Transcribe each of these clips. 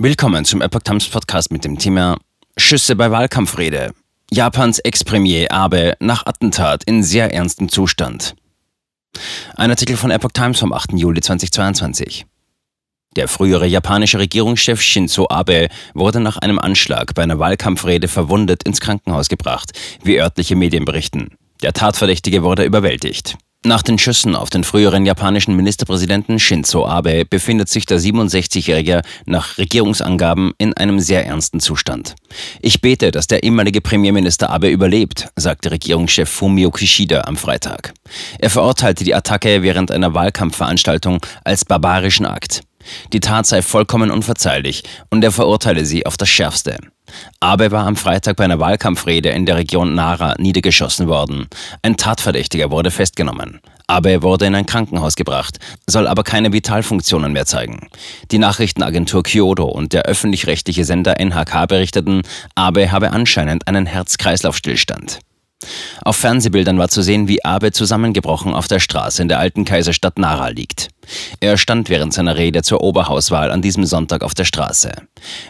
Willkommen zum Epoch Times Podcast mit dem Thema Schüsse bei Wahlkampfrede. Japans Ex-Premier Abe nach Attentat in sehr ernstem Zustand. Ein Artikel von Epoch Times vom 8. Juli 2022. Der frühere japanische Regierungschef Shinzo Abe wurde nach einem Anschlag bei einer Wahlkampfrede verwundet ins Krankenhaus gebracht, wie örtliche Medien berichten. Der Tatverdächtige wurde überwältigt. Nach den Schüssen auf den früheren japanischen Ministerpräsidenten Shinzo Abe befindet sich der 67-Jährige nach Regierungsangaben in einem sehr ernsten Zustand. Ich bete, dass der ehemalige Premierminister Abe überlebt, sagte Regierungschef Fumio Kishida am Freitag. Er verurteilte die Attacke während einer Wahlkampfveranstaltung als barbarischen Akt. Die Tat sei vollkommen unverzeihlich und er verurteile sie auf das Schärfste. Abe war am Freitag bei einer Wahlkampfrede in der Region Nara niedergeschossen worden. Ein Tatverdächtiger wurde festgenommen. Abe wurde in ein Krankenhaus gebracht, soll aber keine Vitalfunktionen mehr zeigen. Die Nachrichtenagentur Kyoto und der öffentlich-rechtliche Sender NHK berichteten, Abe habe anscheinend einen Herz-Kreislauf-Stillstand. Auf Fernsehbildern war zu sehen, wie Abe zusammengebrochen auf der Straße in der alten Kaiserstadt Nara liegt. Er stand während seiner Rede zur Oberhauswahl an diesem Sonntag auf der Straße.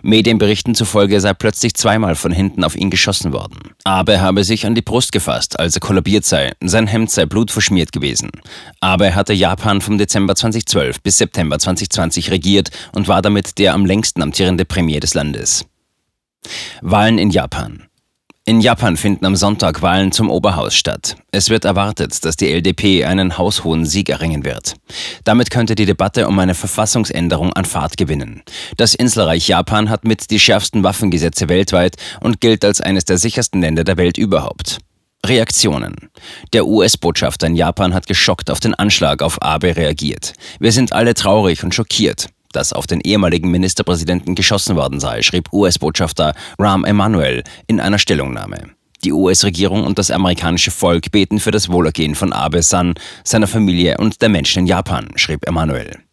Medienberichten zufolge sei plötzlich zweimal von hinten auf ihn geschossen worden. Abe habe sich an die Brust gefasst, als er kollabiert sei. Sein Hemd sei blutverschmiert gewesen. Abe hatte Japan vom Dezember 2012 bis September 2020 regiert und war damit der am längsten amtierende Premier des Landes. Wahlen in Japan. In Japan finden am Sonntag Wahlen zum Oberhaus statt. Es wird erwartet, dass die LDP einen haushohen Sieg erringen wird. Damit könnte die Debatte um eine Verfassungsänderung an Fahrt gewinnen. Das Inselreich Japan hat mit die schärfsten Waffengesetze weltweit und gilt als eines der sichersten Länder der Welt überhaupt. Reaktionen. Der US-Botschafter in Japan hat geschockt auf den Anschlag auf Abe reagiert. Wir sind alle traurig und schockiert dass auf den ehemaligen Ministerpräsidenten geschossen worden sei, schrieb US-Botschafter Rahm Emanuel in einer Stellungnahme. Die US-Regierung und das amerikanische Volk beten für das Wohlergehen von Abe San, seiner Familie und der Menschen in Japan, schrieb Emanuel.